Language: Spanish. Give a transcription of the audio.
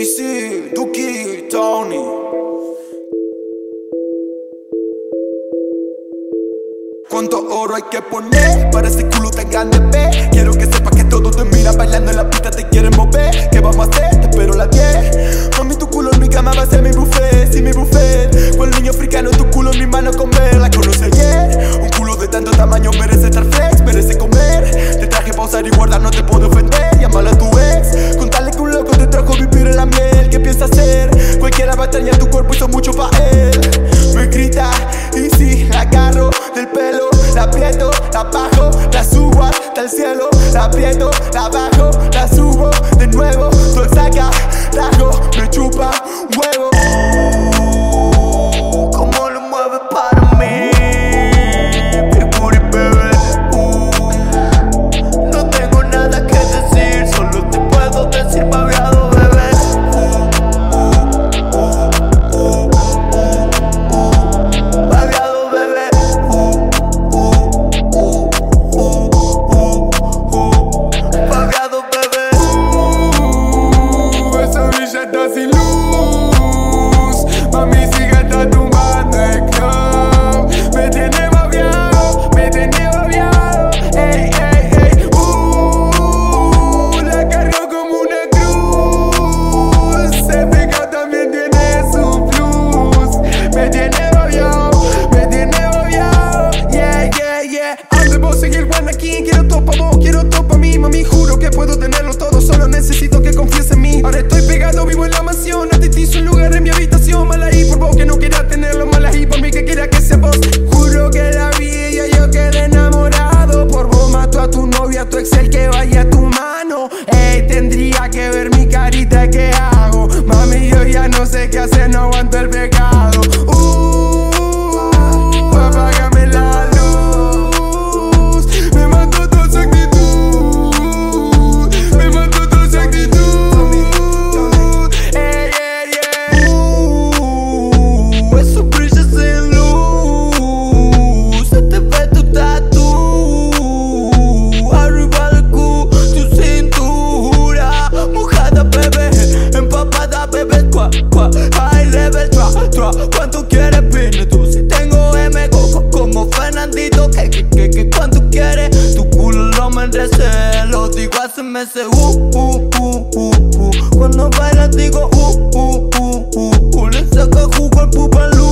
Easy, Duki, Tony. ¿Cuánto oro hay que poner para este culo? la subo hasta el cielo, la aprieto, la bajo, la subo de nuevo. does he look? que ver mi carita, que hago? Mami, yo ya no sé qué hacer, no aguanto el pecado. Uh. me hace uh, uh, uh, uh, uh. Cuando bailas digo uh, uh, uh, uh, uh. Le saca jugo al pupalú